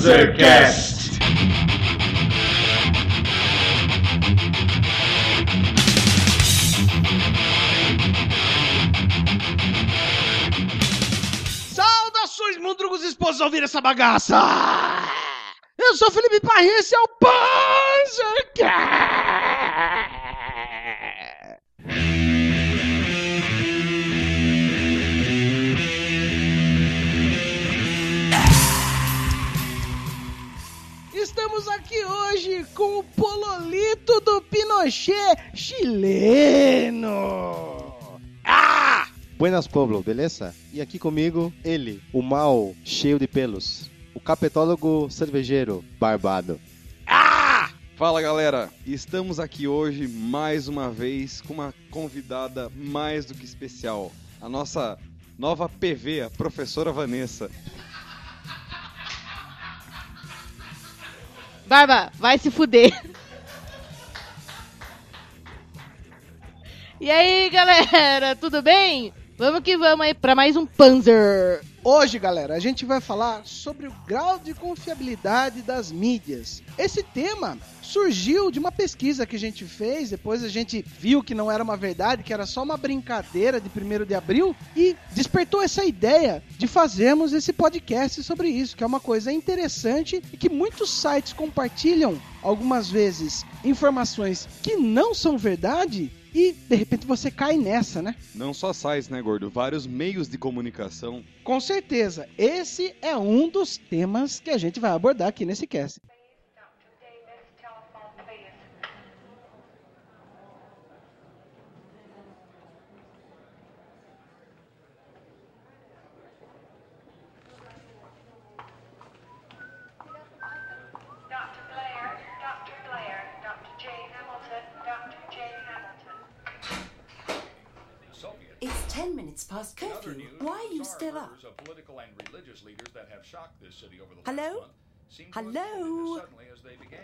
Panzercast. Saudações, mundrugos esposos, a ouvir essa bagaça! Eu sou Felipe Parri, esse é o Panzercast! Pinochet chileno! Ah! Buenas, Pablo, beleza? E aqui comigo, ele, o mal cheio de pelos, o capetólogo cervejeiro barbado. Ah! Fala galera, estamos aqui hoje mais uma vez com uma convidada mais do que especial, a nossa nova PV, a professora Vanessa. Barba, vai se fuder. E aí, galera, tudo bem? Vamos que vamos aí pra mais um Panzer. Hoje, galera, a gente vai falar sobre o grau de confiabilidade das mídias. Esse tema surgiu de uma pesquisa que a gente fez, depois a gente viu que não era uma verdade, que era só uma brincadeira de 1 de abril e despertou essa ideia de fazermos esse podcast sobre isso, que é uma coisa interessante e que muitos sites compartilham algumas vezes informações que não são verdade e de repente você cai nessa, né? Não só sites, né, gordo? Vários meios de comunicação. Com certeza, esse é um dos temas que a gente vai abordar aqui nesse cast. Still up? Of political and religious leaders that have shocked this city over the Hello? last month seem to have Hello? as suddenly as they began.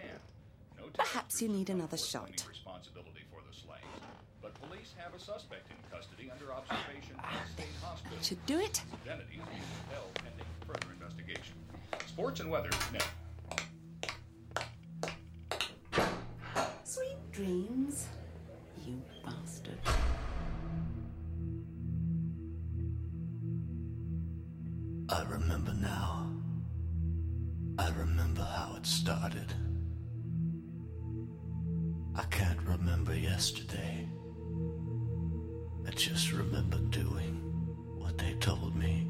No Perhaps you need another shot. responsibility for the slayings, but police have a suspect in custody under observation at state hospital. Should do it. His identity is held pending further investigation. Sports and weather now. Sweet dreams, remember now. I remember how it started. I can't remember yesterday. I just remember doing what they told me,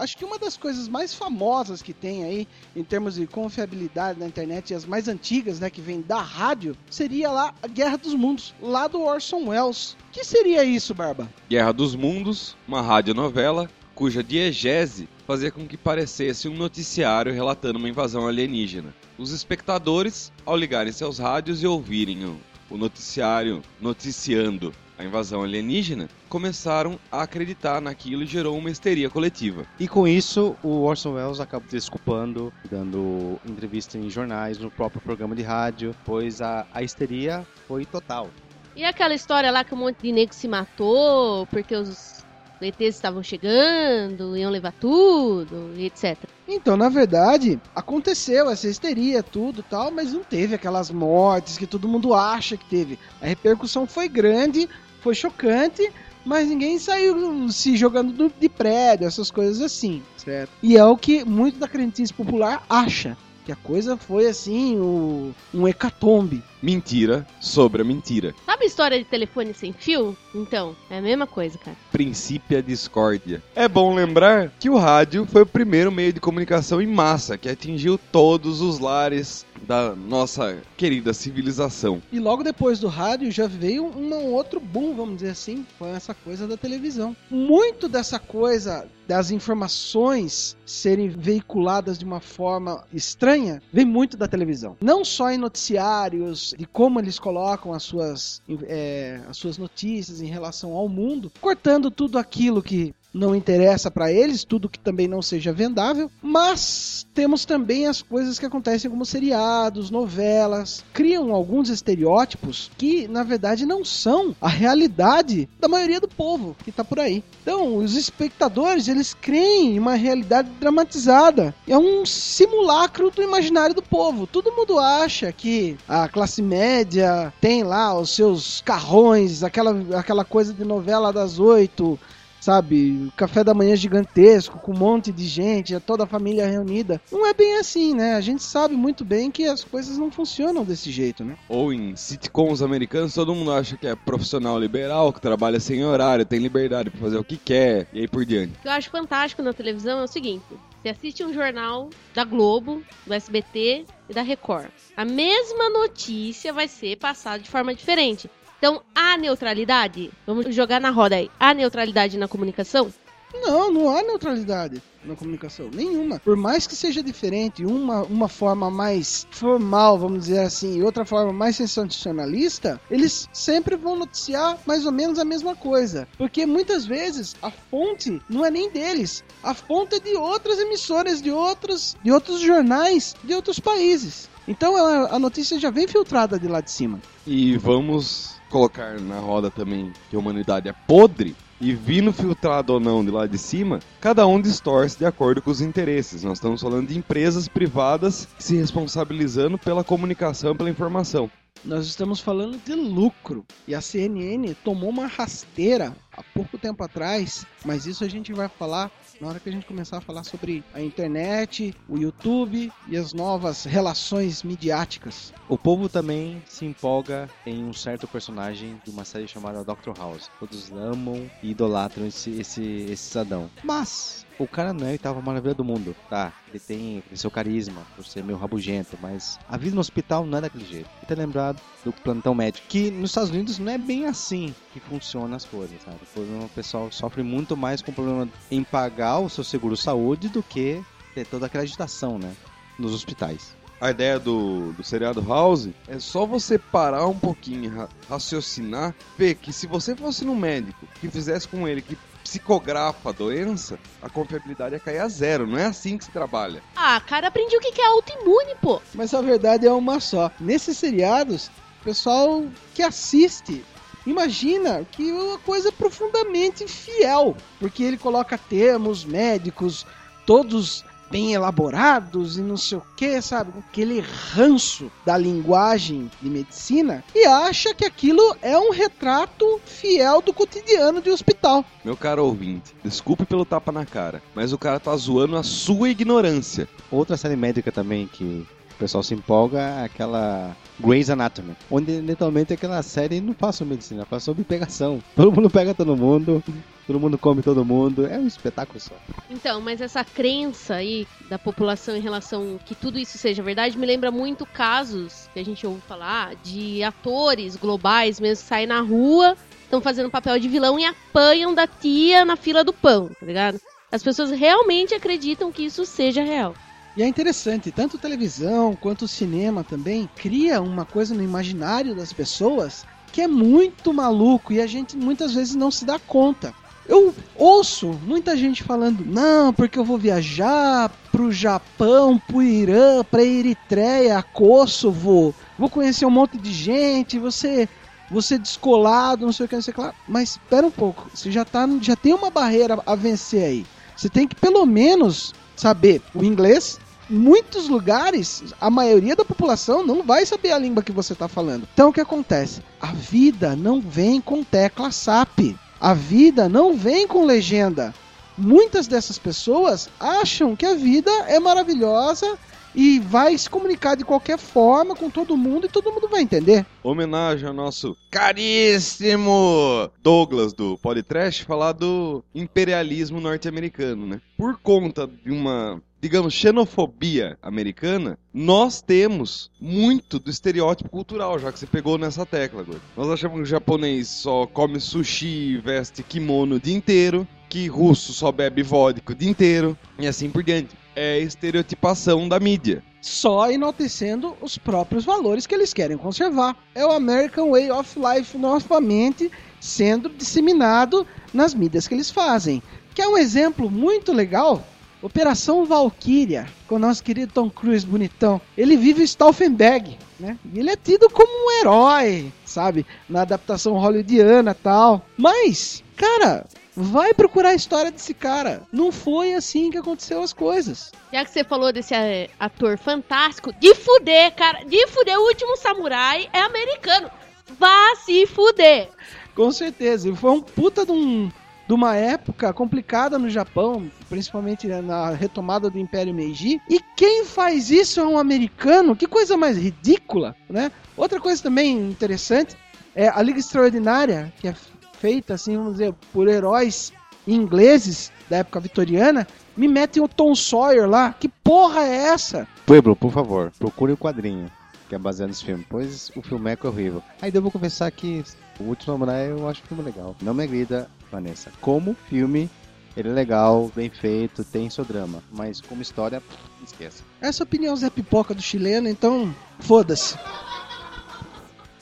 Acho que uma das coisas mais famosas que tem aí em termos de confiabilidade na internet e as mais antigas, né, que vem da rádio, seria lá a Guerra dos Mundos, lá do Orson Welles. Que seria isso, Barba? Guerra dos Mundos, uma radionovela cuja diegese fazia com que parecesse um noticiário relatando uma invasão alienígena. Os espectadores, ao ligarem seus rádios e ouvirem o, o noticiário noticiando a invasão alienígena, começaram a acreditar naquilo e gerou uma histeria coletiva. E com isso, o Orson Welles acaba desculpando, dando entrevista em jornais, no próprio programa de rádio, pois a, a histeria foi total. E aquela história lá que um monte de negro se matou porque os ETs estavam chegando, iam levar tudo, e etc. Então, na verdade, aconteceu essa histeria, tudo tal, mas não teve aquelas mortes que todo mundo acha que teve. A repercussão foi grande, foi chocante, mas ninguém saiu se jogando do- de prédio, essas coisas assim, certo? E é o que muito da crendice popular acha, que a coisa foi assim, o- um hecatombe. Mentira sobre a mentira. Sabe a história de telefone sem fio? Então, é a mesma coisa, cara. Princípio discórdia. É bom lembrar que o rádio foi o primeiro meio de comunicação em massa que atingiu todos os lares da nossa querida civilização. E logo depois do rádio já veio um outro boom, vamos dizer assim, com essa coisa da televisão. Muito dessa coisa das informações serem veiculadas de uma forma estranha vem muito da televisão. Não só em noticiários, de como eles colocam as suas, é, as suas notícias em relação ao mundo, cortando tudo aquilo que não interessa para eles, tudo que também não seja vendável, mas temos também as coisas que acontecem como seriados, novelas, criam alguns estereótipos que na verdade não são a realidade da maioria do povo que tá por aí. Então, os espectadores, eles creem em uma realidade dramatizada. É um simulacro do imaginário do povo. Todo mundo acha que a classe média tem lá os seus carrões, aquela, aquela coisa de novela das oito, sabe? Café da manhã gigantesco, com um monte de gente, toda a família reunida. Não é bem assim, né? A gente sabe muito bem que as coisas não funcionam desse jeito, né? Ou em sitcoms americanos, todo mundo acha que é profissional liberal, que trabalha sem horário, tem liberdade pra fazer o que quer, e aí por diante. O que eu acho fantástico na televisão é o seguinte: você assiste um jornal da Globo, do SBT e da Record. A mesma notícia vai ser passada de forma diferente. Então, há neutralidade? Vamos jogar na roda aí. Há neutralidade na comunicação? Não, não há neutralidade na comunicação, nenhuma. Por mais que seja diferente, uma, uma forma mais formal, vamos dizer assim, e outra forma mais sensacionalista, eles sempre vão noticiar mais ou menos a mesma coisa. Porque muitas vezes a fonte não é nem deles, a fonte é de outras emissoras, de outros, de outros jornais, de outros países. Então ela- a notícia já vem filtrada de lá de cima. E vamos colocar na roda também que a humanidade é podre. E vindo filtrado ou não de lá de cima, cada um distorce de acordo com os interesses. Nós estamos falando de empresas privadas se responsabilizando pela comunicação, pela informação. Nós estamos falando de lucro. E a CNN tomou uma rasteira há pouco tempo atrás, mas isso a gente vai falar na hora que a gente começar a falar sobre a internet, o YouTube e as novas relações midiáticas. O povo também se empolga em um certo personagem de uma série chamada Dr. House. Todos amam e idolatram esse, esse, esse cidadão. Mas o cara não é a oitava maravilha do mundo, tá? Ele tem seu carisma, por ser meio rabugento, mas a vida no hospital não é daquele jeito. E tá lembrado do plantão médico, que nos Estados Unidos não é bem assim que funcionam as coisas, sabe? O pessoal sofre muito mais com o problema em pagar o seu seguro saúde do que ter toda aquela agitação, né? Nos hospitais. A ideia do, do seriado House é só você parar um pouquinho, ra- raciocinar, ver que se você fosse no médico que fizesse com ele que psicografa a doença, a confiabilidade ia cair a zero. Não é assim que se trabalha. Ah, cara, aprendi o que que é autoimune, pô. Mas a verdade é uma só. Nesses seriados, o pessoal que assiste imagina que é uma coisa profundamente fiel, porque ele coloca termos médicos todos bem elaborados e não sei o que, sabe? Com Aquele ranço da linguagem de medicina e acha que aquilo é um retrato fiel do cotidiano de hospital. Meu caro ouvinte, desculpe pelo tapa na cara, mas o cara tá zoando a sua ignorância. Outra série médica também que pessoal se empolga é aquela Grey's Anatomy, onde literalmente aquela série não fala sobre medicina, fala sobre pegação. Todo mundo pega todo mundo, todo mundo come todo mundo, é um espetáculo só. Então, mas essa crença aí da população em relação que tudo isso seja verdade me lembra muito casos que a gente ouve falar de atores globais mesmo que saem na rua, estão fazendo papel de vilão e apanham da tia na fila do pão, tá ligado? As pessoas realmente acreditam que isso seja real. E é interessante, tanto televisão quanto cinema também cria uma coisa no imaginário das pessoas que é muito maluco e a gente muitas vezes não se dá conta. Eu ouço muita gente falando, não, porque eu vou viajar pro Japão, pro Irã, pra Eritreia, Kosovo, vou conhecer um monte de gente, você você descolado, não sei o que, não sei o que lá. Mas espera um pouco, você já tá, já tem uma barreira a vencer aí. Você tem que pelo menos saber o inglês. Muitos lugares, a maioria da população não vai saber a língua que você está falando. Então o que acontece? A vida não vem com tecla SAP. A vida não vem com legenda. Muitas dessas pessoas acham que a vida é maravilhosa e vai se comunicar de qualquer forma com todo mundo e todo mundo vai entender. Homenagem ao nosso caríssimo Douglas do Polytrash falar do imperialismo norte-americano, né? Por conta de uma, digamos, xenofobia americana, nós temos muito do estereótipo cultural, já que você pegou nessa tecla, agora. Nós achamos que o japonês só come sushi e veste kimono o dia inteiro, que russo só bebe vodka o dia inteiro, e assim por diante. É estereotipação da mídia. só enaltecendo os próprios valores que eles querem conservar. É o American Way of Life novamente sendo disseminado nas mídias que eles fazem. Que é um exemplo muito legal. Operação Valkyria, com o nosso querido Tom Cruise bonitão. Ele vive Stauffenberg, né? E ele é tido como um herói, sabe? Na adaptação hollywoodiana tal. Mas, cara, vai procurar a história desse cara. Não foi assim que aconteceu as coisas. Já que você falou desse é, ator fantástico, de fuder, cara, de fuder, o último samurai é americano. Vá se fuder. Com certeza. E foi um puta de, um, de uma época complicada no Japão, principalmente na retomada do Império Meiji. E quem faz isso é um americano? Que coisa mais ridícula, né? Outra coisa também interessante é a Liga Extraordinária, que é feita, assim, vamos dizer, por heróis ingleses da época vitoriana, me metem o Tom Sawyer lá. Que porra é essa? Pueblo, por favor, procure o quadrinho que é baseado nesse filme, pois o filmeco é horrível. Aí eu vou confessar que o Último Samurai eu acho o filme legal. Não me agrida, Vanessa. Como filme, ele é legal, bem feito, tem seu drama, mas como história, esqueça. Essa opinião Zé Pipoca do chileno, então foda-se.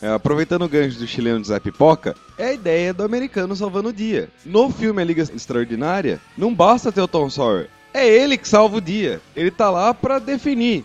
É, aproveitando o gancho do chileno Zé Pipoca, é a ideia do americano salvando o dia. No filme A Liga Extraordinária, não basta ter o Tom Sawyer. É ele que salva o dia. Ele tá lá pra definir.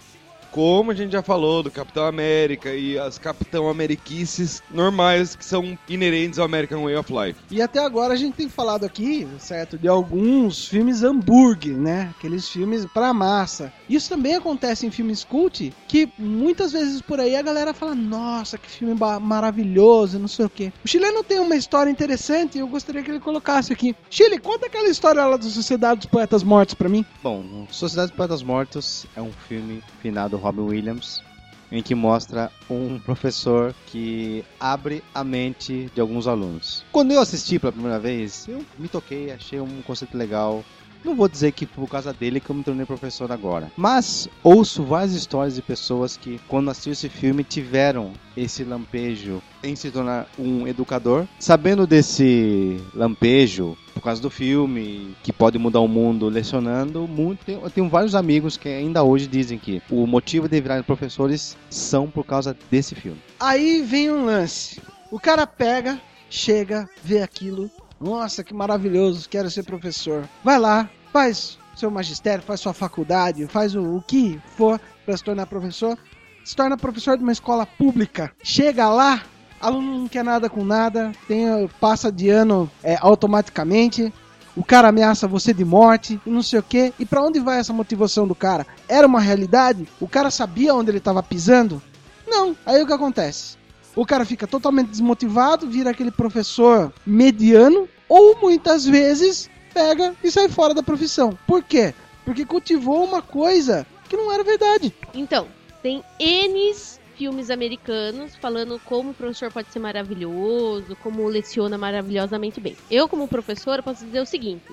Como a gente já falou do Capitão América e as Capitão Ameriquices normais que são inerentes ao American Way of Life. E até agora a gente tem falado aqui, certo, de alguns filmes hambúrguer, né? Aqueles filmes pra massa. Isso também acontece em filmes cult, que muitas vezes por aí a galera fala: Nossa, que filme maravilhoso, não sei o quê. O chileno tem uma história interessante e eu gostaria que ele colocasse aqui. Chile, conta aquela história lá da Sociedade dos Poetas Mortos pra mim. Bom, Sociedade dos Poetas Mortos é um filme finado Robin Williams, em que mostra um professor que abre a mente de alguns alunos. Quando eu assisti pela primeira vez, eu me toquei, achei um conceito legal. Não vou dizer que por causa dele que eu me tornei professor agora. Mas ouço várias histórias de pessoas que, quando assistiram esse filme, tiveram esse lampejo em se tornar um educador. Sabendo desse lampejo, por causa do filme, que pode mudar o mundo lecionando, muito, eu tenho vários amigos que ainda hoje dizem que o motivo de virarem professores são por causa desse filme. Aí vem um lance. O cara pega, chega, vê aquilo. Nossa, que maravilhoso, quero ser professor. Vai lá, faz seu magistério, faz sua faculdade, faz o, o que for para se tornar professor. Se torna professor de uma escola pública. Chega lá, aluno não quer nada com nada, tem, passa de ano é, automaticamente. O cara ameaça você de morte e não sei o que. E pra onde vai essa motivação do cara? Era uma realidade? O cara sabia onde ele tava pisando? Não. Aí o que acontece? O cara fica totalmente desmotivado, vira aquele professor mediano, ou muitas vezes pega e sai fora da profissão. Por quê? Porque cultivou uma coisa que não era verdade. Então, tem N filmes americanos falando como o professor pode ser maravilhoso, como leciona maravilhosamente bem. Eu, como professora, posso dizer o seguinte: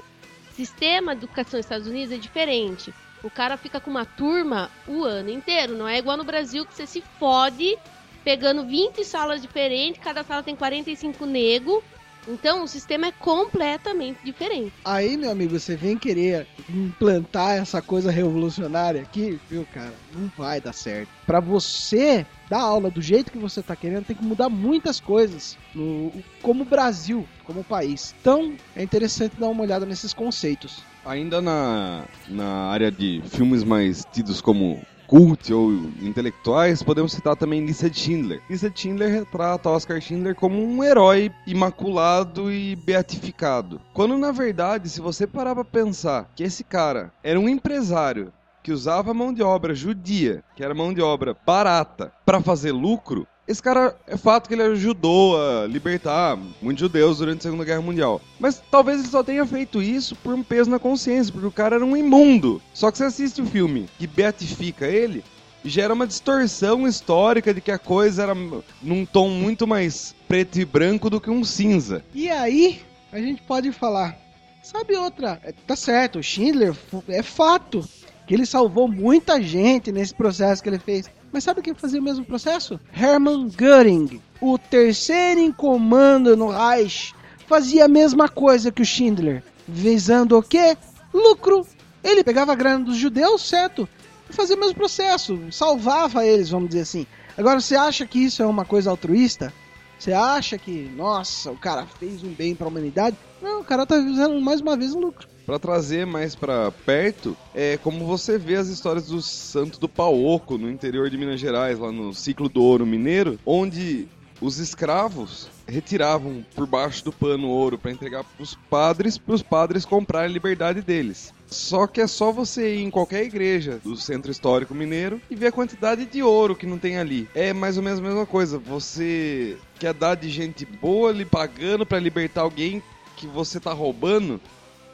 sistema de educação nos Estados Unidos é diferente. O cara fica com uma turma o ano inteiro, não é igual no Brasil que você se fode pegando 20 salas diferentes, cada sala tem 45 nego. Então o sistema é completamente diferente. Aí, meu amigo, você vem querer implantar essa coisa revolucionária aqui, viu, cara? Não vai dar certo. Pra você dar aula do jeito que você tá querendo, tem que mudar muitas coisas no, como Brasil, como país. Então, é interessante dar uma olhada nesses conceitos. Ainda na, na área de filmes mais tidos como cult ou intelectuais, podemos citar também Lista de Schindler. Lista de Schindler retrata Oscar Schindler como um herói imaculado e beatificado. Quando na verdade, se você parar pra pensar que esse cara era um empresário que usava mão de obra judia, que era mão de obra barata, pra fazer lucro, esse cara, é fato que ele ajudou a libertar muitos judeus durante a Segunda Guerra Mundial. Mas talvez ele só tenha feito isso por um peso na consciência, porque o cara era um imundo. Só que você assiste o filme que beatifica ele, gera uma distorção histórica de que a coisa era num tom muito mais preto e branco do que um cinza. E aí, a gente pode falar, sabe outra? É, Tá certo, o Schindler é fato que ele salvou muita gente nesse processo que ele fez. Mas sabe quem fazia o mesmo processo? Hermann Göring, o terceiro em comando no Reich, fazia a mesma coisa que o Schindler, visando o quê? Lucro. Ele pegava a grana dos judeus, certo? E fazia o mesmo processo, salvava eles, vamos dizer assim. Agora, você acha que isso é uma coisa altruísta? Você acha que, nossa, o cara fez um bem pra humanidade? Não, o cara tá visando mais uma vez um lucro. Pra trazer mais pra perto, é como você vê as histórias do Santo do Pauoco, no interior de Minas Gerais, lá no ciclo do ouro mineiro, onde os escravos retiravam por baixo do pano ouro para entregar pros padres, pros padres comprarem a liberdade deles. Só que é só você ir em qualquer igreja do centro histórico mineiro e ver a quantidade de ouro que não tem ali. É mais ou menos a mesma coisa. Você quer dar de gente boa lhe pagando para libertar alguém que você tá roubando,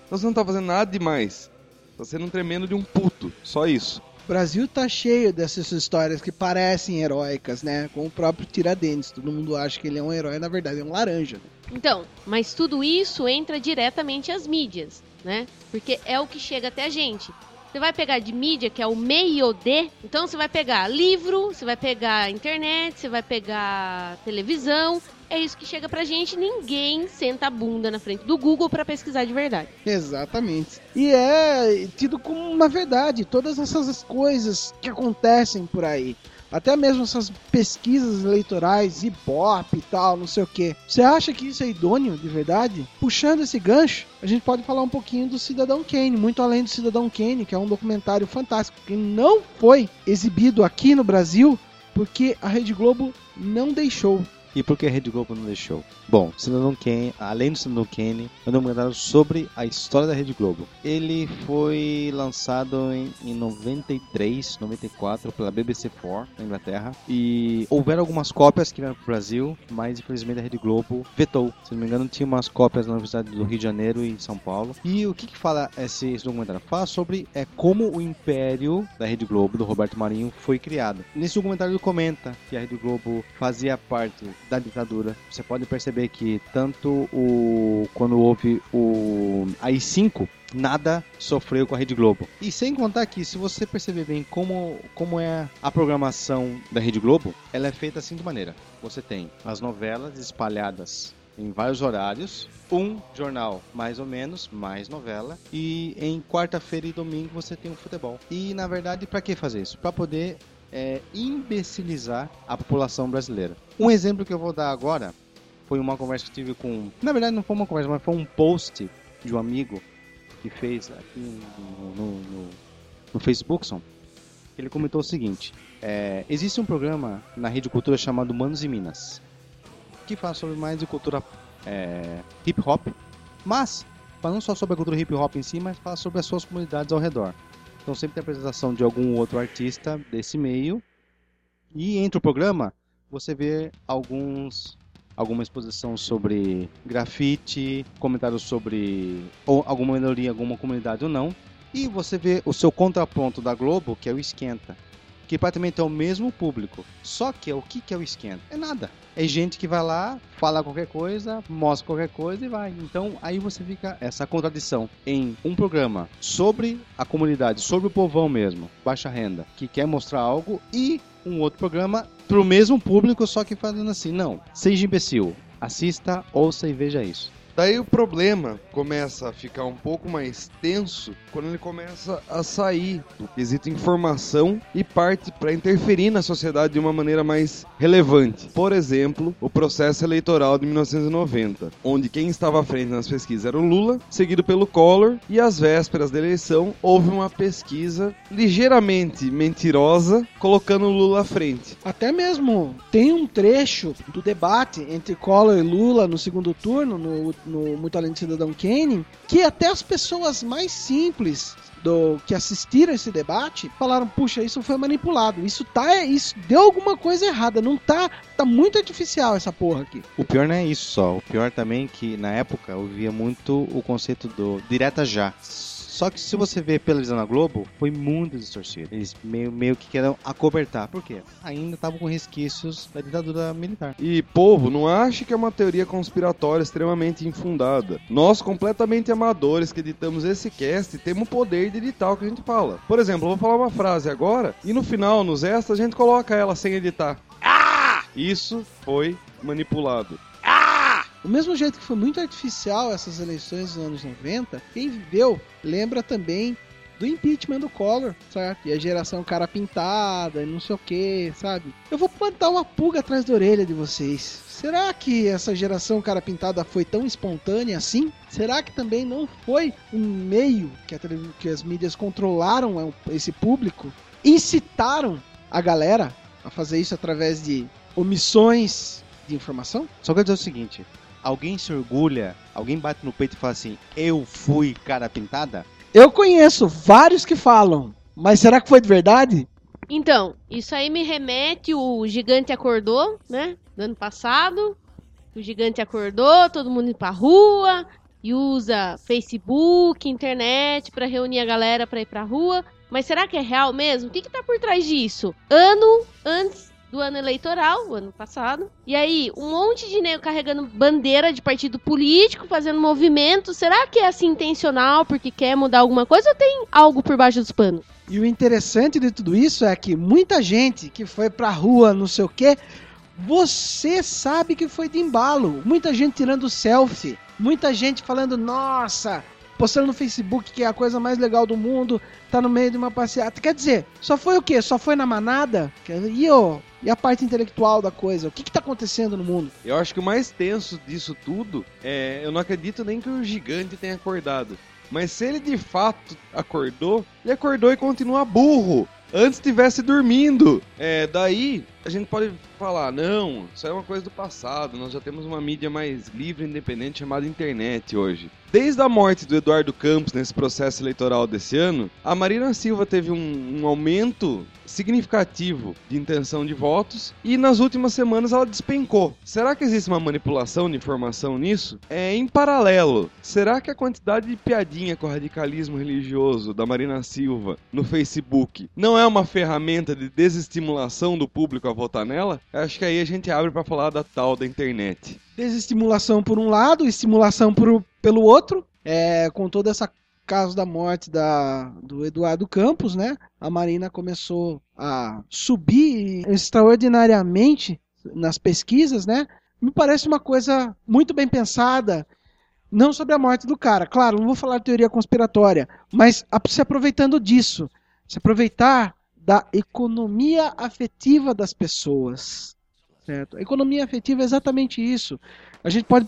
então você não tá fazendo nada demais. Tá sendo um tremendo de um puto. Só isso. O Brasil tá cheio dessas histórias que parecem heróicas, né? Com o próprio Tiradentes. Todo mundo acha que ele é um herói, na verdade é um laranja. Então, mas tudo isso entra diretamente às mídias, né? Porque é o que chega até a gente. Você vai pegar de mídia, que é o meio de, então você vai pegar livro, você vai pegar internet, você vai pegar televisão. É isso que chega pra gente. Ninguém senta a bunda na frente do Google pra pesquisar de verdade. Exatamente. E é tido como uma verdade todas essas coisas que acontecem por aí. Até mesmo essas pesquisas eleitorais, Ibope e tal, não sei o que. Você acha que isso é idôneo de verdade? Puxando esse gancho, a gente pode falar um pouquinho do Cidadão Kane, muito além do Cidadão Kane, que é um documentário fantástico que não foi exibido aqui no Brasil porque a Rede Globo não deixou. E por que a Rede Globo não deixou? Bom, Cidadão Kane, além do Cidadão Kane, é um documentário sobre a história da Rede Globo. Ele foi lançado em, em 93, 94 pela BBC4 na Inglaterra e houveram algumas cópias que vieram para o Brasil, mas infelizmente a Rede Globo vetou. Se não me engano, tinha umas cópias na Universidade do Rio de Janeiro e em São Paulo. E o que, que fala esse, esse documentário? Fala sobre é, como o império da Rede Globo, do Roberto Marinho, foi criado. Nesse documentário ele comenta que a Rede Globo fazia parte da ditadura. Você pode perceber que tanto o quando houve o AI-5, nada sofreu com a Rede Globo. E sem contar que, se você perceber bem como, como é a programação da Rede Globo, ela é feita assim de maneira. Você tem as novelas espalhadas em vários horários, um jornal mais ou menos, mais novela, e em quarta-feira e domingo você tem o futebol. E na verdade, para que fazer isso? Para poder é, imbecilizar a população brasileira. Um exemplo que eu vou dar agora foi uma conversa que tive com. Na verdade, não foi uma conversa, mas foi um post de um amigo que fez aqui no, no, no, no Facebook. Som. Ele comentou o seguinte: é, existe um programa na Rede Cultura chamado Manos e Minas que fala sobre mais de cultura é, hip hop, mas fala não só sobre a cultura hip hop em si, mas fala sobre as suas comunidades ao redor. Então sempre tem a apresentação de algum outro artista desse meio. E entre o programa você vê alguns alguma exposição sobre grafite, comentários sobre ou alguma minoria, alguma comunidade ou não. E você vê o seu contraponto da Globo, que é o Esquenta, que praticamente é o mesmo público. Só que o que que é o Esquenta? É nada. É gente que vai lá, fala qualquer coisa, mostra qualquer coisa e vai. Então aí você fica essa contradição em um programa sobre a comunidade, sobre o povão mesmo, baixa renda, que quer mostrar algo e um outro programa pro mesmo público, só que fazendo assim, não, seja imbecil, assista, ouça e veja isso. Daí o problema começa a ficar um pouco mais tenso quando ele começa a sair do quesito informação e parte para interferir na sociedade de uma maneira mais relevante. Por exemplo, o processo eleitoral de 1990, onde quem estava à frente nas pesquisas era o Lula, seguido pelo Collor, e às vésperas da eleição houve uma pesquisa ligeiramente mentirosa colocando o Lula à frente. Até mesmo tem um trecho do debate entre Collor e Lula no segundo turno, no, no Muito Além do Cidadão Kane, que até as pessoas mais simples do que assistiram esse debate falaram: puxa, isso foi manipulado, isso tá, isso deu alguma coisa errada, não tá, tá muito artificial essa porra aqui. O pior não é isso só, o pior também é que na época eu via muito o conceito do direta já. Só que se você ver pela visão da Globo, foi muito distorcido. Eles meio, meio que queriam acobertar. Por quê? Ainda estavam com resquícios da ditadura militar. E, povo, não ache que é uma teoria conspiratória extremamente infundada. Nós, completamente amadores que editamos esse cast, temos o poder de editar o que a gente fala. Por exemplo, eu vou falar uma frase agora e no final, nos extras, a gente coloca ela sem editar. Ah! Isso foi manipulado. Do mesmo jeito que foi muito artificial essas eleições dos anos 90, quem viveu lembra também do impeachment do Collor, certo? E a geração cara pintada, e não sei o que, sabe? Eu vou plantar uma pulga atrás da orelha de vocês. Será que essa geração cara pintada foi tão espontânea assim? Será que também não foi um meio que, a que as mídias controlaram esse público? Incitaram a galera a fazer isso através de omissões de informação? Só quero dizer o seguinte: alguém se orgulha, alguém bate no peito e fala assim, eu fui cara pintada? Eu conheço vários que falam, mas será que foi de verdade? Então, isso aí me remete o gigante acordou, né? Do ano passado. O gigante acordou, todo mundo indo pra rua e usa Facebook, internet pra reunir a galera pra ir pra rua. Mas será que é real mesmo? O que, que tá por trás disso? Ano antes do ano eleitoral, o ano passado. E aí, um monte de nego carregando bandeira de partido político, fazendo movimento. Será que é assim intencional porque quer mudar alguma coisa ou tem algo por baixo dos panos? E o interessante de tudo isso é que muita gente que foi pra rua, não sei o quê, você sabe que foi de embalo. Muita gente tirando selfie, muita gente falando, nossa, postando no Facebook que é a coisa mais legal do mundo, tá no meio de uma passeata. Quer dizer, só foi o quê? Só foi na manada? E, ó, e a parte intelectual da coisa? O que que tá acontecendo no mundo? Eu acho que o mais tenso disso tudo é. Eu não acredito nem que o gigante tenha acordado. Mas se ele de fato acordou, ele acordou e continua burro. Antes estivesse dormindo. É, daí a gente pode falar, não, isso é uma coisa do passado, nós já temos uma mídia mais livre e independente chamada internet hoje. Desde a morte do Eduardo Campos nesse processo eleitoral desse ano, a Marina Silva teve um, um aumento significativo de intenção de votos e nas últimas semanas ela despencou. Será que existe uma manipulação de informação nisso? É em paralelo. Será que a quantidade de piadinha com o radicalismo religioso da Marina Silva no Facebook não é uma ferramenta de desestimulação do público a votar nela? Acho que aí a gente abre para falar da tal da internet. desestimulação por um lado, estimulação por, pelo outro, é, com toda essa caso da morte da, do Eduardo Campos, né? A Marina começou a subir extraordinariamente nas pesquisas, né? Me parece uma coisa muito bem pensada, não sobre a morte do cara. Claro, não vou falar de teoria conspiratória, mas se aproveitando disso, se aproveitar da economia afetiva das pessoas. Certo? A economia afetiva é exatamente isso. A gente pode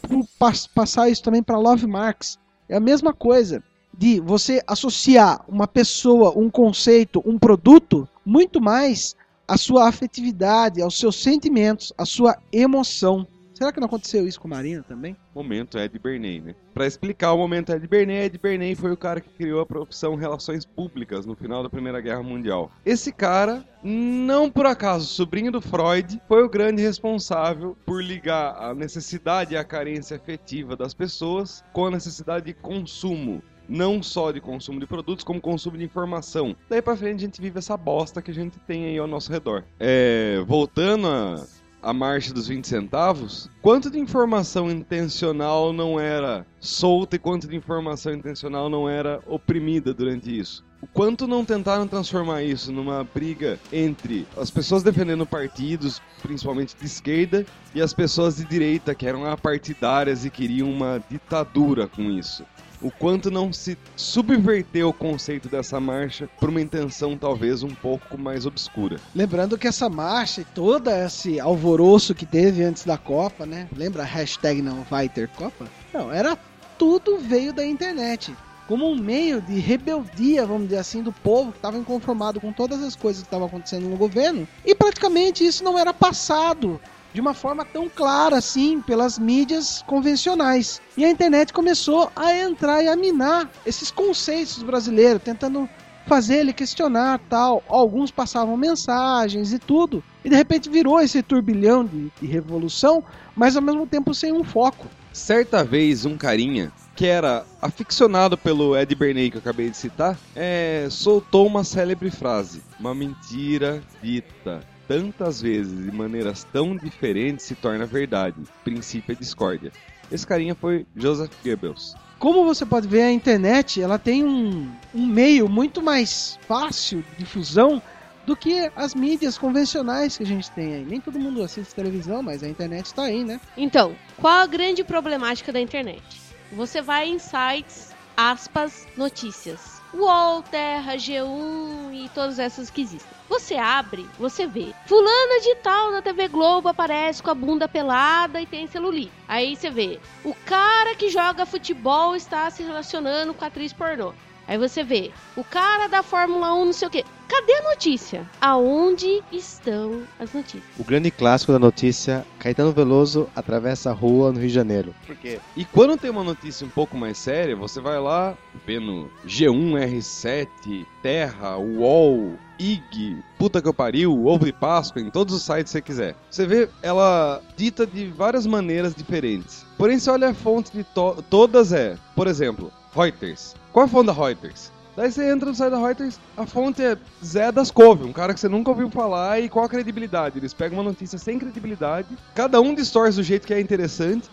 passar isso também para Love Marx. É a mesma coisa de você associar uma pessoa, um conceito, um produto, muito mais à sua afetividade, aos seus sentimentos, à sua emoção. Será que não aconteceu isso com a Marina também? Momento Ed Bernay, né? Pra explicar o momento Ed Bernay, Ed Bernay foi o cara que criou a profissão Relações Públicas no final da Primeira Guerra Mundial. Esse cara, não por acaso, sobrinho do Freud, foi o grande responsável por ligar a necessidade e a carência afetiva das pessoas com a necessidade de consumo. Não só de consumo de produtos, como consumo de informação. Daí pra frente a gente vive essa bosta que a gente tem aí ao nosso redor. É, voltando a, a marcha dos 20 centavos, quanto de informação intencional não era solta e quanto de informação intencional não era oprimida durante isso? O quanto não tentaram transformar isso numa briga entre as pessoas defendendo partidos, principalmente de esquerda, e as pessoas de direita, que eram apartidárias e queriam uma ditadura com isso? O quanto não se subverteu o conceito dessa marcha por uma intenção talvez um pouco mais obscura. Lembrando que essa marcha e todo esse alvoroço que teve antes da Copa, né? Lembra a hashtag não vai ter Copa? Não, era tudo veio da internet. Como um meio de rebeldia, vamos dizer assim, do povo que estava inconformado com todas as coisas que estavam acontecendo no governo. E praticamente isso não era passado de uma forma tão clara assim pelas mídias convencionais. E a internet começou a entrar e a minar esses conceitos brasileiros, tentando fazer ele questionar tal. Alguns passavam mensagens e tudo. E de repente virou esse turbilhão de, de revolução, mas ao mesmo tempo sem um foco. Certa vez, um carinha que era aficionado pelo Ed Bernay que eu acabei de citar, é, soltou uma célebre frase: Uma mentira dita tantas vezes de maneiras tão diferentes se torna verdade. Princípio é discórdia. Esse carinha foi Joseph Goebbels. Como você pode ver, a internet ela tem um, um meio muito mais fácil de difusão do que as mídias convencionais que a gente tem aí. Nem todo mundo assiste televisão, mas a internet está aí, né? Então, qual a grande problemática da internet? Você vai em sites aspas, notícias. UOL, Terra, G1 e todas essas que existem. Você abre, você vê. Fulana de tal da TV Globo aparece com a bunda pelada e tem celulite. Aí você vê. O cara que joga futebol está se relacionando com a atriz pornô. Aí você vê. O cara da Fórmula 1, não sei o quê. Cadê a notícia? Aonde estão as notícias? O grande clássico da notícia, Caetano Veloso atravessa a rua no Rio de Janeiro. Por quê? E quando tem uma notícia um pouco mais séria, você vai lá, vê no G1, R7, Terra, UOL, IG, puta que eu pariu, Ovo de Páscoa, em todos os sites que você quiser. Você vê ela dita de várias maneiras diferentes. Porém, se olha a fonte de to- todas é, por exemplo, Reuters. Qual é a fonte da Reuters? Daí você entra no site da Reuters, a fonte é Zé das Cove, um cara que você nunca ouviu falar e qual a credibilidade? Eles pegam uma notícia sem credibilidade, cada um distorce do jeito que é interessante.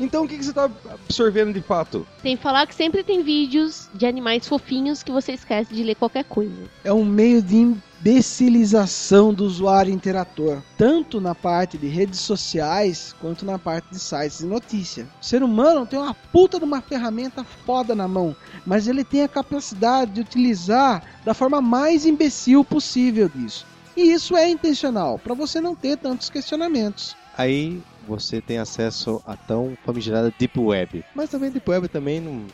Então o que, que você tá absorvendo de fato? Tem que falar que sempre tem vídeos de animais fofinhos que você esquece de ler qualquer coisa. É um meio de imbecilização do usuário interator, tanto na parte de redes sociais quanto na parte de sites de notícia. O ser humano tem uma puta de uma ferramenta foda na mão, mas ele tem a capacidade de utilizar da forma mais imbecil possível disso. E isso é intencional, para você não ter tantos questionamentos. Aí você tem acesso a tão famigerada Deep Web. Mas também Deep Web também não,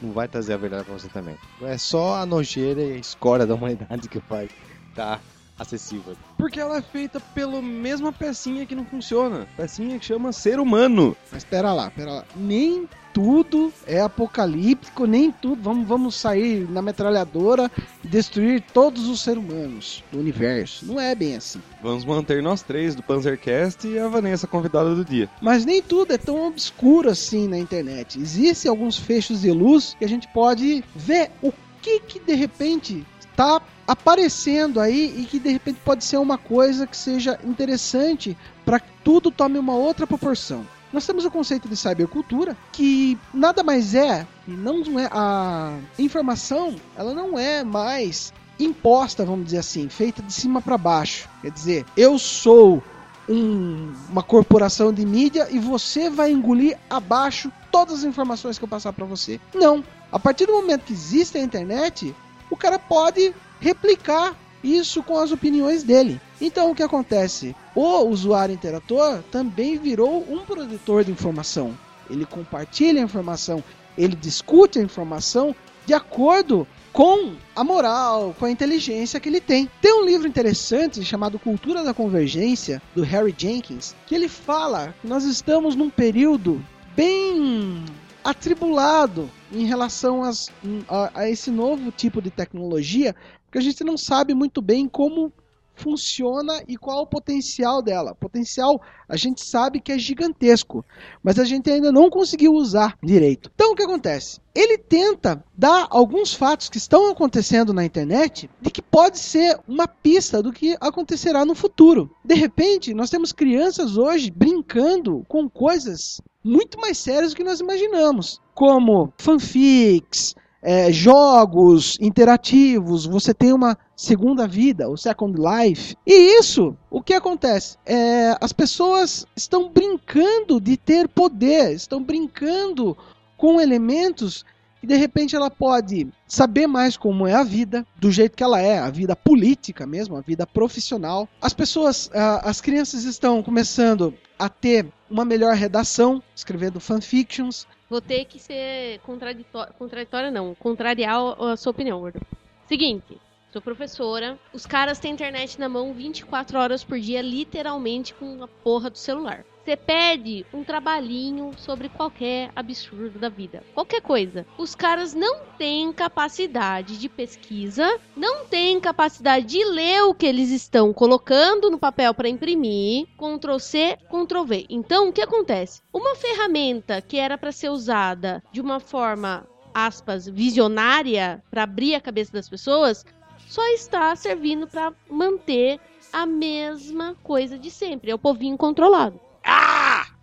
não vai trazer a verdade pra você também. É só a nojeira e a escória da humanidade que vai estar acessível. Porque ela é feita pela mesma pecinha que não funciona. Pecinha que chama ser humano. Mas espera lá, espera lá. Nem tudo é apocalíptico, nem tudo. Vamos, vamos sair na metralhadora e destruir todos os seres humanos do universo. Não é bem assim. Vamos manter nós três do Panzercast e a Vanessa convidada do dia. Mas nem tudo é tão obscuro assim na internet. Existem alguns fechos de luz que a gente pode ver o que que de repente está aparecendo aí e que de repente pode ser uma coisa que seja interessante para que tudo tome uma outra proporção. Nós temos o conceito de cybercultura, que nada mais é, e não é a informação, ela não é mais imposta, vamos dizer assim, feita de cima para baixo. Quer dizer, eu sou um- uma corporação de mídia e você vai engolir abaixo todas as informações que eu passar para você. Não. A partir do momento que existe a internet, o cara pode replicar isso com as opiniões dele. Então o que acontece? O usuário interator também virou um produtor de informação. Ele compartilha a informação, ele discute a informação de acordo com a moral, com a inteligência que ele tem. Tem um livro interessante chamado Cultura da Convergência, do Harry Jenkins, que ele fala que nós estamos num período bem atribulado em relação às- a, a esse novo tipo de tecnologia, porque a gente não sabe muito bem como funciona e qual o potencial dela. Potencial a gente sabe que é gigantesco, mas a gente ainda não conseguiu usar direito. Então o que acontece? Ele tenta dar alguns fatos que estão acontecendo na internet de que pode ser uma pista do que acontecerá no futuro. De repente, nós temos crianças hoje brincando com coisas muito mais sérias do que nós imaginamos, como fanfics, é, jogos interativos, você tem uma segunda vida, o Second Life. E isso, o que acontece? É, as pessoas estão brincando de ter poder, estão brincando com elementos que de repente ela pode saber mais como é a vida, do jeito que ela é, a vida política mesmo, a vida profissional. As pessoas, as crianças estão começando a ter uma melhor redação, escrevendo fanfictions, Vou ter que ser contraditória, contraditória não, contrariar a sua opinião, Gordo. Seguinte, sou professora, os caras têm internet na mão 24 horas por dia, literalmente com a porra do celular. Você pede um trabalhinho sobre qualquer absurdo da vida, qualquer coisa. Os caras não têm capacidade de pesquisa, não têm capacidade de ler o que eles estão colocando no papel para imprimir, Ctrl C, Ctrl V. Então, o que acontece? Uma ferramenta que era para ser usada de uma forma aspas visionária para abrir a cabeça das pessoas, só está servindo para manter a mesma coisa de sempre, é o povinho controlado.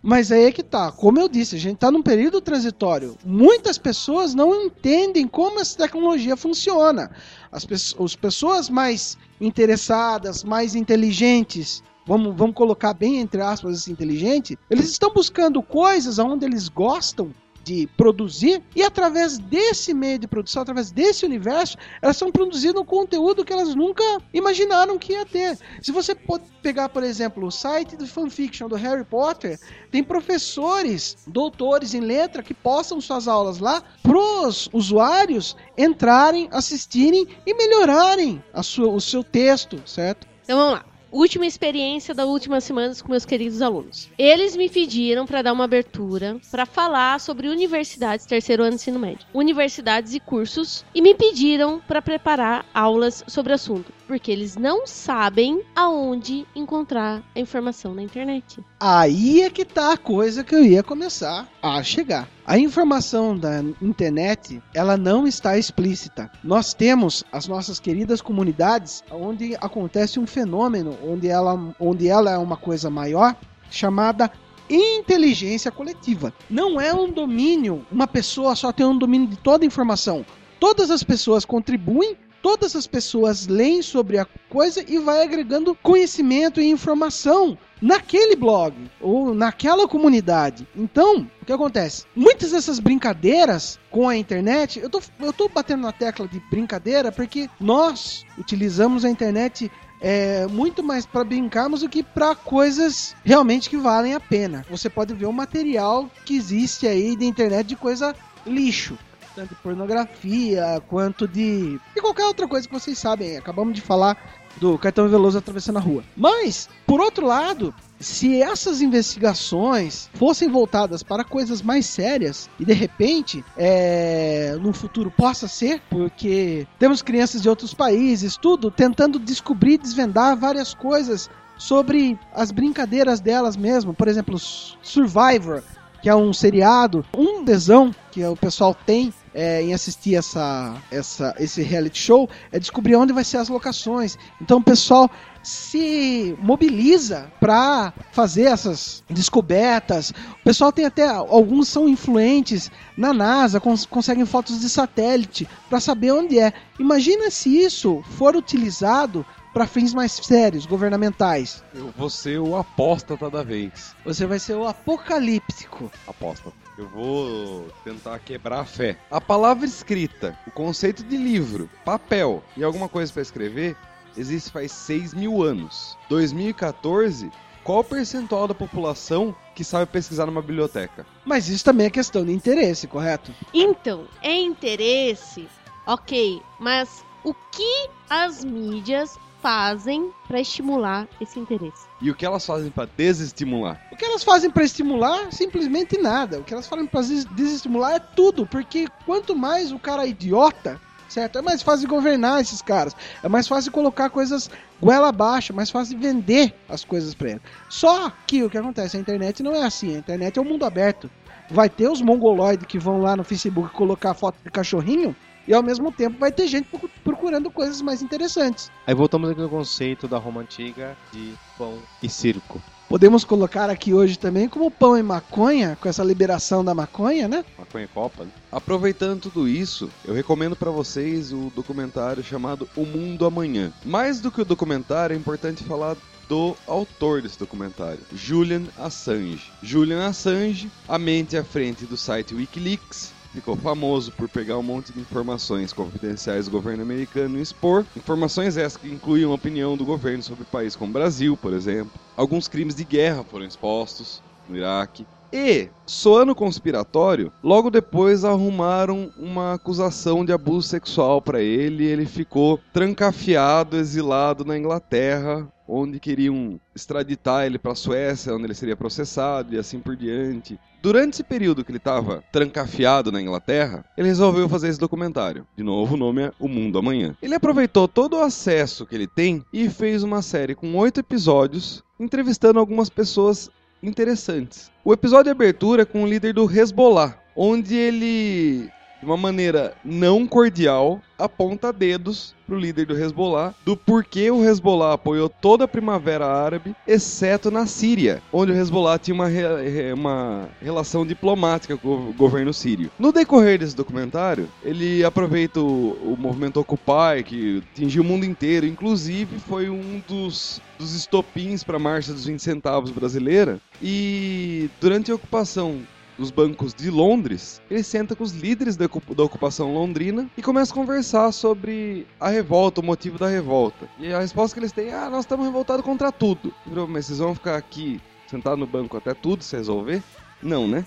Mas aí é que tá, como eu disse, a gente tá num período transitório. Muitas pessoas não entendem como essa tecnologia funciona. As, pe as pessoas mais interessadas, mais inteligentes, vamos, vamos colocar bem entre aspas esse inteligente, eles estão buscando coisas onde eles gostam de produzir, e através desse meio de produção, através desse universo, elas estão produzindo um conteúdo que elas nunca imaginaram que ia ter. Se você pegar, por exemplo, o site do fanfiction do Harry Potter, tem professores, doutores em letra que postam suas aulas lá pros usuários entrarem, assistirem e melhorarem sua, o seu texto, certo? Então vamos lá. Última experiência das últimas semanas com meus queridos alunos. Eles me pediram para dar uma abertura para falar sobre universidades, terceiro ano de ensino médio, universidades e cursos, e me pediram para preparar aulas sobre o assunto, porque eles não sabem aonde encontrar a informação na internet. Aí é que tá a coisa que eu ia começar a chegar. A informação da internet, ela não está explícita. Nós temos as nossas queridas comunidades onde acontece um fenômeno, onde ela, onde ela é uma coisa maior, chamada inteligência coletiva. Não é um domínio, uma pessoa só tem um domínio de toda a informação. Todas as pessoas contribuem todas as pessoas leem sobre a coisa e vai agregando conhecimento e informação naquele blog ou naquela comunidade. Então, o que acontece? Muitas dessas brincadeiras com a internet, eu tô, eu tô batendo na tecla de brincadeira porque nós utilizamos a internet é, muito mais para brincarmos do que para coisas realmente que valem a pena. Você pode ver o material que existe aí de internet de coisa lixo tanto de pornografia quanto de. e qualquer outra coisa que vocês sabem. Acabamos de falar do Caetano Veloso atravessando a rua. Mas, por outro lado, se essas investigações fossem voltadas para coisas mais sérias e de repente é, no futuro possa ser, porque temos crianças de outros países, tudo tentando descobrir, desvendar várias coisas sobre as brincadeiras delas mesmo. Por exemplo, Survivor, que é um seriado, um tesão que o pessoal tem é, em assistir essa, essa, esse reality show é descobrir onde vai ser as locações. Então o pessoal se mobiliza para fazer essas descobertas. O pessoal tem até alguns são influentes na NASA, cons conseguem fotos de satélite para saber onde é. Imagina se isso for utilizado para fins mais sérios, governamentais. Eu vou ser o apóstata da vez. Você vai ser o apocalíptico. Apóstata. Eu vou tentar quebrar a fé. A palavra escrita, o conceito de livro, papel e alguma coisa para escrever existe faz 6 mil anos. 2014, qual o percentual da população que sabe pesquisar numa biblioteca? Mas isso também é questão de interesse, correto? Então, é interesse, ok, mas o que as mídias fazem para estimular esse interesse? E o que elas fazem para desestimular? O que elas fazem para estimular? Simplesmente nada. O que elas fazem para desestimular é tudo, porque quanto mais o cara é idiota, certo? É mais fácil governar esses caras. É mais fácil colocar coisas goela abaixo, é mais fácil de vender as coisas para ele. Só que o que acontece, a internet não é assim. A internet é um mundo aberto. Vai ter os mongoloides que vão lá no Facebook colocar foto de cachorrinho e ao mesmo tempo vai ter gente procu- procurando coisas mais interessantes. Aí voltamos aqui no conceito da Roma Antiga de pão e circo. Podemos colocar aqui hoje também como pão e maconha, com essa liberação da maconha, né? Maconha e Copa. né? Aproveitando tudo isso, eu recomendo para vocês o documentário chamado O Mundo Amanhã. Mais do que o documentário, é importante falar do autor desse documentário, Julian Assange. Julian Assange, a mente à frente do site Wikileaks, ficou famoso por pegar um monte de informações confidenciais do governo americano e expor. Informações essas que incluíam a opinião do governo sobre países como o Brasil, por exemplo. Alguns crimes de guerra foram expostos no Iraque. E, soando conspiratório, logo depois arrumaram uma acusação de abuso sexual para ele e ele ficou trancafiado, exilado na Inglaterra, onde queriam extraditar ele para a Suécia, onde ele seria processado e assim por diante. Durante esse período que ele estava trancafiado na Inglaterra, ele resolveu fazer esse documentário. De novo, o nome é O Mundo Amanhã. Ele aproveitou todo o acesso que ele tem e fez uma série com oito episódios, entrevistando algumas pessoas interessantes. O episódio de abertura é com o líder do Hezbollah, onde ele, de uma maneira não cordial, aponta dedos pro líder do Hezbollah do porquê o Hezbollah apoiou toda a Primavera Árabe, exceto na Síria, onde o Hezbollah tinha uma, re- uma relação diplomática com o governo sírio. No decorrer desse documentário, ele aproveita o, o movimento Occupy, que atingiu o mundo inteiro, inclusive foi um dos, dos estopins para a marcha dos 20 centavos brasileira, e durante a ocupação dos bancos de Londres, ele senta com os líderes da, ocu- da ocupação londrina e começa a conversar sobre a revolta, o motivo da revolta. E a resposta que eles têm é: ah, nós estamos revoltados contra tudo. Mas vocês vão ficar aqui sentados no banco até tudo se resolver? Não, né?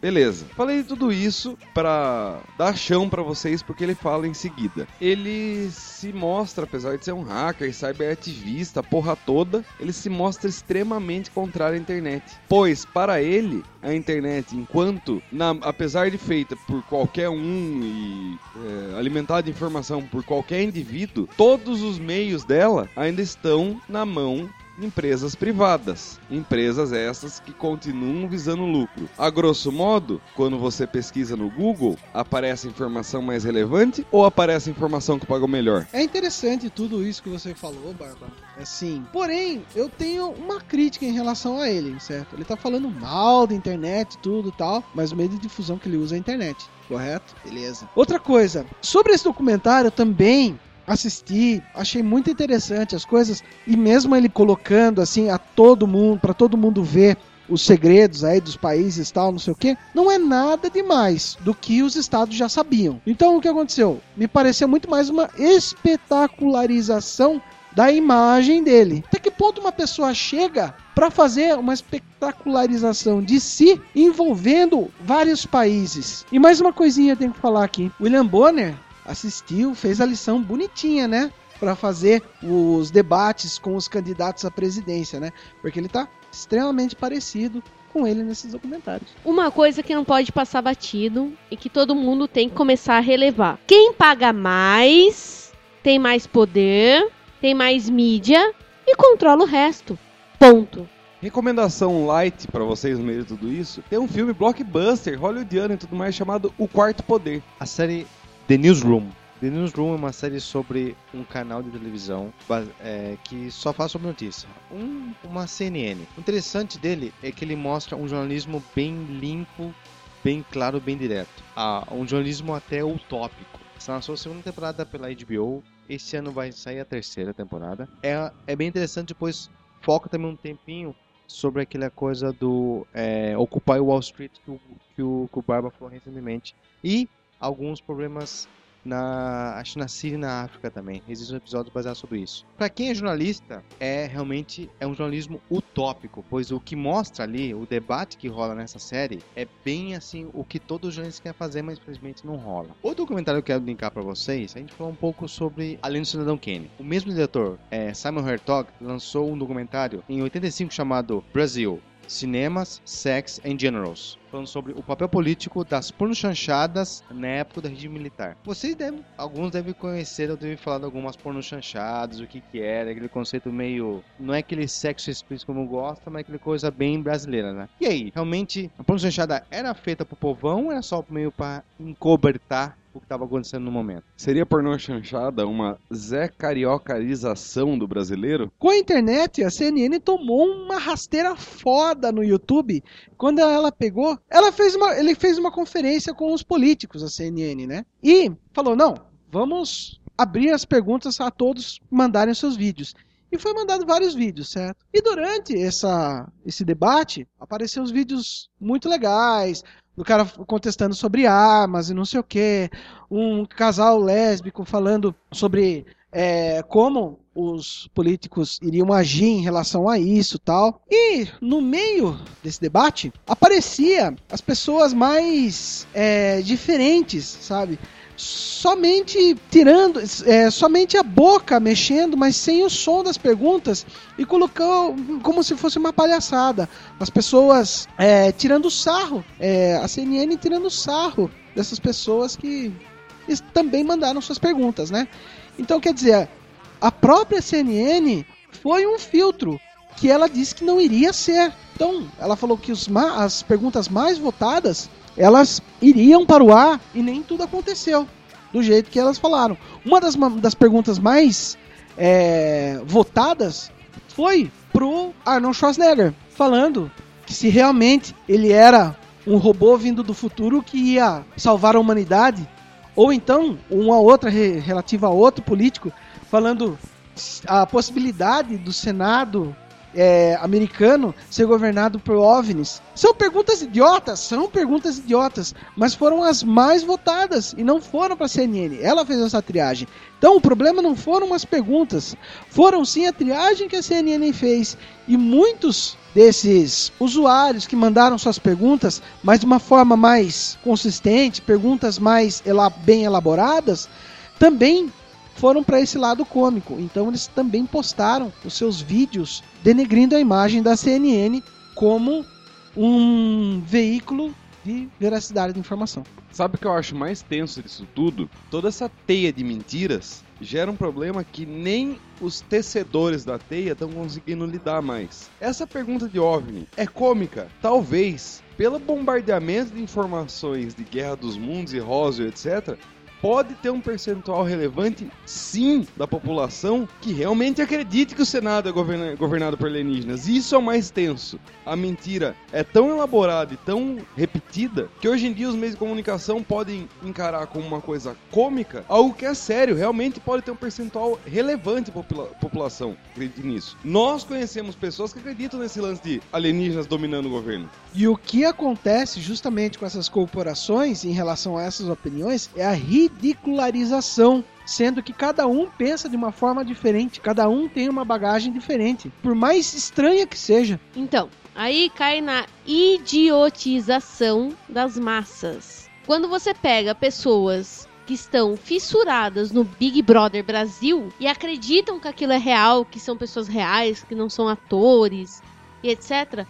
Beleza. Falei tudo isso pra dar chão pra vocês porque ele fala em seguida. Ele se mostra, apesar de ser um hacker, cyberativista, porra toda, ele se mostra extremamente contrário à internet. Pois para ele, a internet, enquanto, na- apesar de feita por qualquer um e é, alimentada de informação por qualquer indivíduo, todos os meios dela ainda estão na mão empresas privadas. Empresas essas que continuam visando lucro. A grosso modo, quando você pesquisa no Google, aparece informação mais relevante ou aparece informação que pagou melhor? É interessante tudo isso que você falou, Barba. Assim, porém, eu tenho uma crítica em relação a ele, certo? Ele tá falando mal da internet, tudo tal, mas o meio de difusão que ele usa é a internet, correto? Beleza. Outra coisa, sobre esse documentário também assisti, achei muito interessante as coisas e mesmo ele colocando assim a todo mundo, para todo mundo ver os segredos aí dos países tal, não sei o que, não é nada demais do que os estados já sabiam. Então o que aconteceu? Me pareceu muito mais uma espetacularização da imagem dele. Até que ponto uma pessoa chega para fazer uma espetacularização de si envolvendo vários países? E mais uma coisinha eu tenho que falar aqui. William Bonner assistiu, fez a lição bonitinha, né? Para fazer os debates com os candidatos à presidência, né? Porque ele tá extremamente parecido com ele nesses documentários. Uma coisa que não pode passar batido e que todo mundo tem que começar a relevar. Quem paga mais tem mais poder, tem mais mídia e controla o resto. Ponto. Recomendação light pra vocês no meio de tudo isso: tem um filme blockbuster, hollywoodiano e tudo mais chamado O Quarto Poder. A série The Newsroom. The Newsroom é uma série sobre um canal de televisão é, que só fala sobre notícia. Um- uma CNN. O interessante dele é que ele mostra um jornalismo bem limpo, bem claro, bem direto. Ah, um jornalismo até utópico. Essa lançou a segunda temporada pela HBO. Esse ano vai sair a terceira temporada. É, é bem interessante, pois foca também um tempinho sobre aquela coisa do é, Occupy Wall Street que o, que o, que o Barba falou recentemente. E alguns problemas na acho que na Síria e na África também. Existem episódios baseados sobre isso. Para quem é jornalista, é realmente é um jornalismo utópico, pois o que mostra ali, o debate que rola nessa série é bem assim o que todo jornalista quer fazer, mas infelizmente não rola. O documentário que eu quero linkar para vocês, a gente falou um pouco sobre Além do Cidadão Kane. O mesmo diretor, é, Simon Hertog, lançou um documentário em 85 chamado Brasil Cinemas, Sex and Generals, falando sobre o papel político das pornochanchadas na época do regime militar. Vocês devem, alguns devem conhecer ou devem falar de algumas pornochanchadas, o que que era, aquele conceito meio, não é aquele sexo explícito como gosta, mas aquele coisa bem brasileira, né? E aí, realmente, a pornochanchada era feita pro povão ou era só meio para encobertar o que estava acontecendo no momento? Seria pornô chanchada uma Zé Cariocarização do brasileiro? Com a internet, a CNN tomou uma rasteira foda no YouTube. Quando ela pegou, ela fez uma, ele fez uma conferência com os políticos, a CNN, né? E falou: não, vamos abrir as perguntas a todos mandarem seus vídeos. E foi mandado vários vídeos, certo? E durante essa, esse debate, apareceram os vídeos muito legais, do cara contestando sobre armas e não sei o que, um casal lésbico falando sobre é, como os políticos iriam agir em relação a isso tal. E no meio desse debate aparecia as pessoas mais é, diferentes, sabe? Somente tirando, é, somente a boca mexendo, mas sem o som das perguntas e colocou como se fosse uma palhaçada. As pessoas é, tirando sarro, é, a CNN tirando sarro dessas pessoas que também mandaram suas perguntas, né? Então, quer dizer, a própria CNN foi um filtro que ela disse que não iria ser. Então, ela falou que as perguntas mais votadas, elas iriam para o ar e nem tudo aconteceu do jeito que elas falaram. Uma das, das perguntas mais é, votadas foi pro Arnold Schwarzenegger, falando que se realmente ele era um robô vindo do futuro que ia salvar a humanidade, ou então uma outra re- relativa a outro político falando a possibilidade do Senado é, americano ser governado por OVNIs. São perguntas idiotas, são perguntas idiotas, mas foram as mais votadas e não foram para a CNN. Ela fez essa triagem. Então o problema não foram as perguntas, foram sim a triagem que a CNN fez. E muitos desses usuários que mandaram suas perguntas, mas de uma forma mais consistente, perguntas mais bem elaboradas, também foram para esse lado cômico. Então eles também postaram os seus vídeos denegrindo a imagem da CNN como um veículo de veracidade de informação. Sabe o que eu acho mais tenso disso tudo? Toda essa teia de mentiras gera um problema que nem os tecedores da teia estão conseguindo lidar mais. Essa pergunta de OVNI é cômica? Talvez. Pelo bombardeamento de informações de Guerra dos Mundos e Roswell, etc., pode ter um percentual relevante, sim, da população que realmente acredite que o Senado é governa- governado por alienígenas. Isso é o mais tenso. A mentira é tão elaborada e tão repetida que hoje em dia os meios de comunicação podem encarar como uma coisa cômica algo que é sério. Realmente pode ter um percentual relevante da popula- população acredite nisso. Nós conhecemos pessoas que acreditam nesse lance de alienígenas dominando o governo. E o que acontece justamente com essas corporações em relação a essas opiniões é a ridicularização. Sendo que cada um pensa de uma forma diferente, cada um tem uma bagagem diferente, por mais estranha que seja. Então, aí cai na idiotização das massas. Quando você pega pessoas que estão fissuradas no Big Brother Brasil e acreditam que aquilo é real, que são pessoas reais, que não são atores e etc.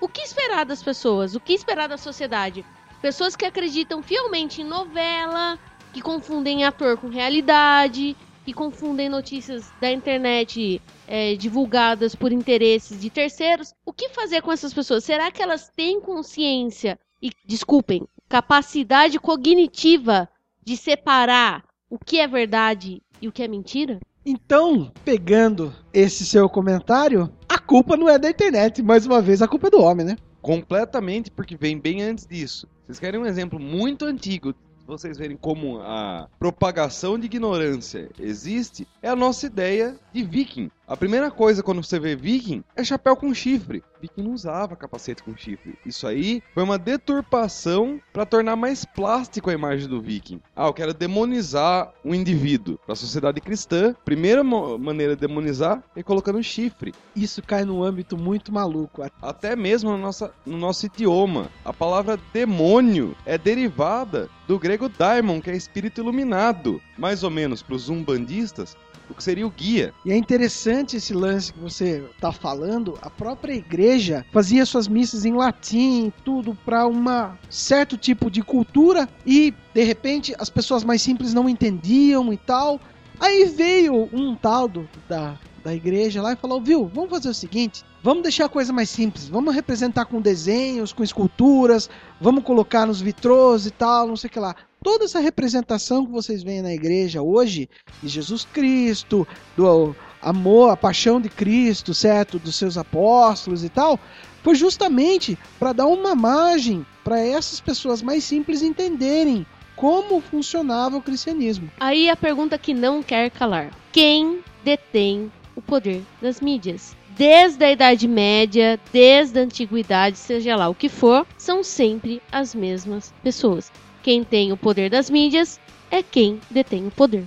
O que esperar das pessoas? O que esperar da sociedade? Pessoas que acreditam fielmente em novela, que confundem ator com realidade, que confundem notícias da internet é, divulgadas por interesses de terceiros. O que fazer com essas pessoas? Será que elas têm consciência e, desculpem, capacidade cognitiva de separar o que é verdade e o que é mentira? Então, pegando esse seu comentário, a culpa não é da internet, mais uma vez a culpa é do homem, né? Completamente, porque vem bem antes disso. Vocês querem um exemplo muito antigo vocês verem como a propagação de ignorância existe, é a nossa ideia de viking. A primeira coisa quando você vê viking é chapéu com chifre. Viking não usava capacete com chifre. Isso aí foi uma deturpação para tornar mais plástico a imagem do viking. Ah, eu quero demonizar o indivíduo. Para a sociedade cristã, primeira maneira de demonizar é colocando chifre. Isso cai num âmbito muito maluco. Até mesmo no, nossa, no nosso idioma. A palavra demônio é derivada do grego daimon, que é espírito iluminado. Mais ou menos para os umbandistas, o que seria o guia. E é interessante esse lance que você está falando. A própria igreja fazia suas missas em latim, tudo para uma certo tipo de cultura e de repente as pessoas mais simples não entendiam e tal. Aí veio um tal do, da, da igreja lá e falou: Viu, vamos fazer o seguinte. Vamos deixar a coisa mais simples. Vamos representar com desenhos, com esculturas. Vamos colocar nos vitrôs e tal, não sei o que lá. Toda essa representação que vocês veem na igreja hoje de Jesus Cristo, do amor, a paixão de Cristo, certo? Dos seus apóstolos e tal, foi justamente para dar uma margem para essas pessoas mais simples entenderem como funcionava o cristianismo. Aí a pergunta que não quer calar: quem detém o poder das mídias? Desde a Idade Média, desde a Antiguidade, seja lá o que for, são sempre as mesmas pessoas. Quem tem o poder das mídias é quem detém o poder.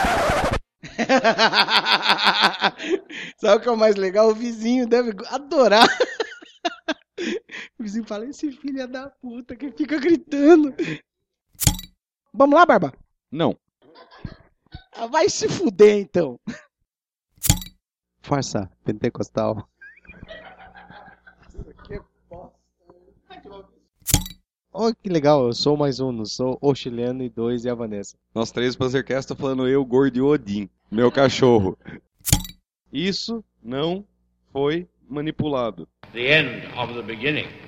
Sabe o que é o mais legal? O vizinho deve adorar. O vizinho fala, esse filho é da puta que fica gritando. Vamos lá, Barba? Não. Ah, Vai se fuder, então. Farsa pentecostal. Oh, que legal, eu sou mais um, não sou o chileno e dois e a Vanessa. Nós três do Panzercast falando eu, Gordo e Odin, meu cachorro. Isso não foi manipulado. The end of the beginning.